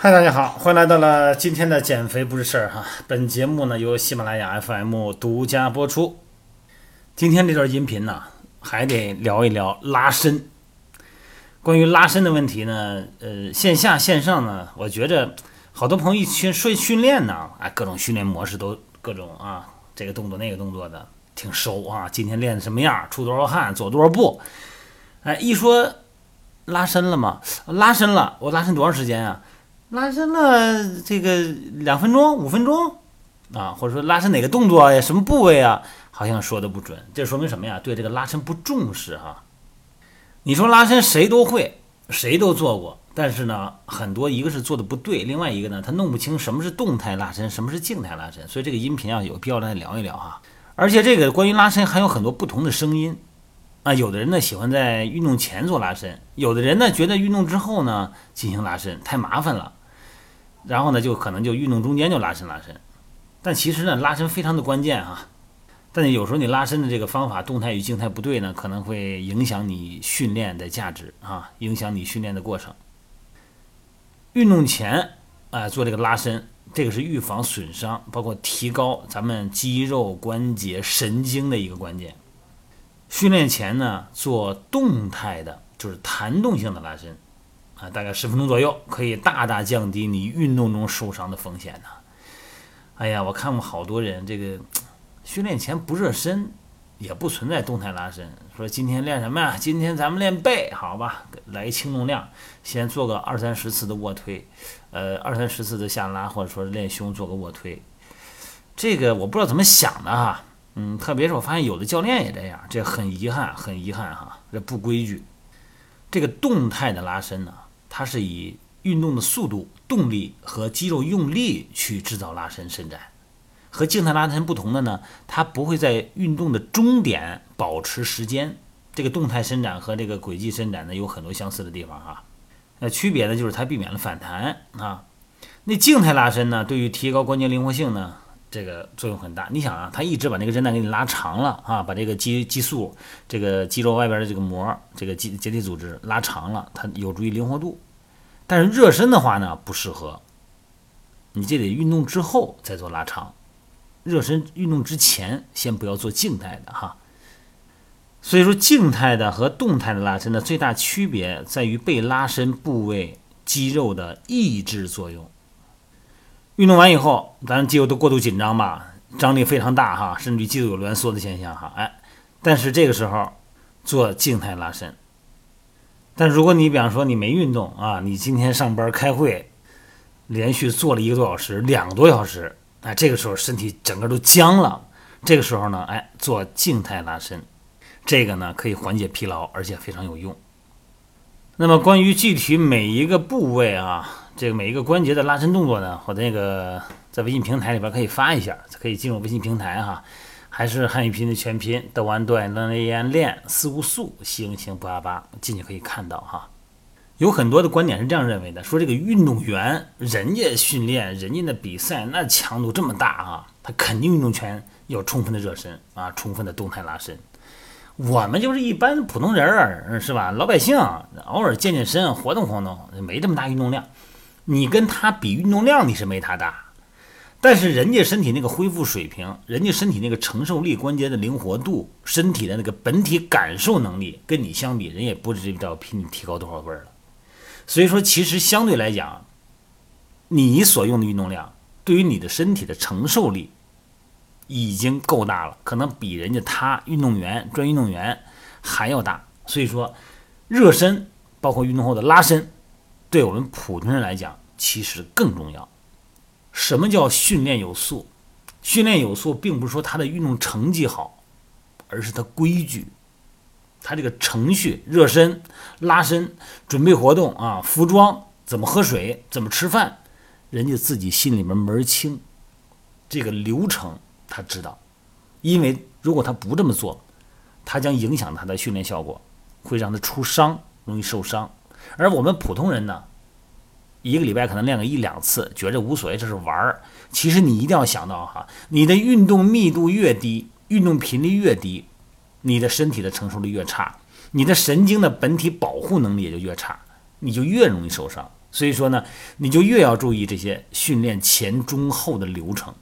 嗨，大家好，欢迎来到了今天的减肥不是事儿哈。本节目呢由喜马拉雅 FM 独家播出。今天这段音频呢，还得聊一聊拉伸。关于拉伸的问题呢，呃，线下线上呢，我觉着好多朋友一训训训练呢，哎，各种训练模式都各种啊，这个动作那个动作的挺熟啊。今天练的什么样，出多少汗，走多少步，哎，一说拉伸了吗？拉伸了，我拉伸多长时间啊？拉伸了这个两分钟、五分钟啊，或者说拉伸哪个动作呀、什么部位啊，好像说的不准。这说明什么呀？对这个拉伸不重视哈。你说拉伸谁都会，谁都做过，但是呢，很多一个是做的不对，另外一个呢，他弄不清什么是动态拉伸，什么是静态拉伸。所以这个音频啊，有必要来聊一聊哈。而且这个关于拉伸还有很多不同的声音啊，有的人呢喜欢在运动前做拉伸，有的人呢觉得运动之后呢进行拉伸太麻烦了。然后呢，就可能就运动中间就拉伸拉伸，但其实呢，拉伸非常的关键啊。但是有时候你拉伸的这个方法动态与静态不对呢，可能会影响你训练的价值啊，影响你训练的过程。运动前啊做这个拉伸，这个是预防损伤，包括提高咱们肌肉、关节、神经的一个关键。训练前呢做动态的，就是弹动性的拉伸。啊，大概十分钟左右，可以大大降低你运动中受伤的风险呢。哎呀，我看过好多人，这个训练前不热身，也不存在动态拉伸。说今天练什么呀？今天咱们练背，好吧？来轻重量，先做个二三十次的卧推，呃，二三十次的下拉，或者说练胸做个卧推。这个我不知道怎么想的哈，嗯，特别是我发现有的教练也这样，这很遗憾，很遗憾哈，这不规矩。这个动态的拉伸呢？它是以运动的速度、动力和肌肉用力去制造拉伸伸展，和静态拉伸不同的呢，它不会在运动的终点保持时间。这个动态伸展和这个轨迹伸展呢有很多相似的地方哈，那区别呢就是它避免了反弹啊。那静态拉伸呢，对于提高关节灵活性呢，这个作用很大。你想啊，它一直把那个韧带给你拉长了啊，把这个肌激素、这个肌肉外边的这个膜、这个结结缔组织拉长了，它有助于灵活度。但是热身的话呢，不适合。你这得运动之后再做拉长，热身运动之前先不要做静态的哈。所以说，静态的和动态的拉伸的最大区别在于被拉伸部位肌肉的抑制作用。运动完以后，咱肌肉都过度紧张吧，张力非常大哈，甚至肌肉有挛缩的现象哈。哎，但是这个时候做静态拉伸。但如果你比方说你没运动啊，你今天上班开会，连续坐了一个多小时、两个多小时，哎，这个时候身体整个都僵了。这个时候呢，哎，做静态拉伸，这个呢可以缓解疲劳，而且非常有用。那么关于具体每一个部位啊，这个每一个关节的拉伸动作呢，我那个在微信平台里边可以发一下，可以进入微信平台哈。还是汉语拼音的全拼，德完段能练练四无素星星不阿巴进去可以看到哈。有很多的观点是这样认为的，说这个运动员人家训练人家的比赛那强度这么大啊，他肯定运动前有充分的热身啊，充分的动态拉伸。我们就是一般普通人儿是吧？老百姓偶尔健健身，活动活动，没这么大运动量。你跟他比运动量，你是没他大。但是人家身体那个恢复水平，人家身体那个承受力、关节的灵活度、身体的那个本体感受能力，跟你相比，人也不知道比你提高多少倍了。所以说，其实相对来讲，你所用的运动量对于你的身体的承受力已经够大了，可能比人家他运动员、专业运动员还要大。所以说，热身包括运动后的拉伸，对我们普通人来讲，其实更重要。什么叫训练有素？训练有素，并不是说他的运动成绩好，而是他规矩，他这个程序、热身、拉伸、准备活动啊，服装怎么喝水、怎么吃饭，人家自己心里面门儿清，这个流程他知道。因为如果他不这么做，他将影响他的训练效果，会让他出伤，容易受伤。而我们普通人呢？一个礼拜可能练个一两次，觉着无所谓，这是玩儿。其实你一定要想到哈，你的运动密度越低，运动频率越低，你的身体的承受力越差，你的神经的本体保护能力也就越差，你就越容易受伤。所以说呢，你就越要注意这些训练前、中、后的流程。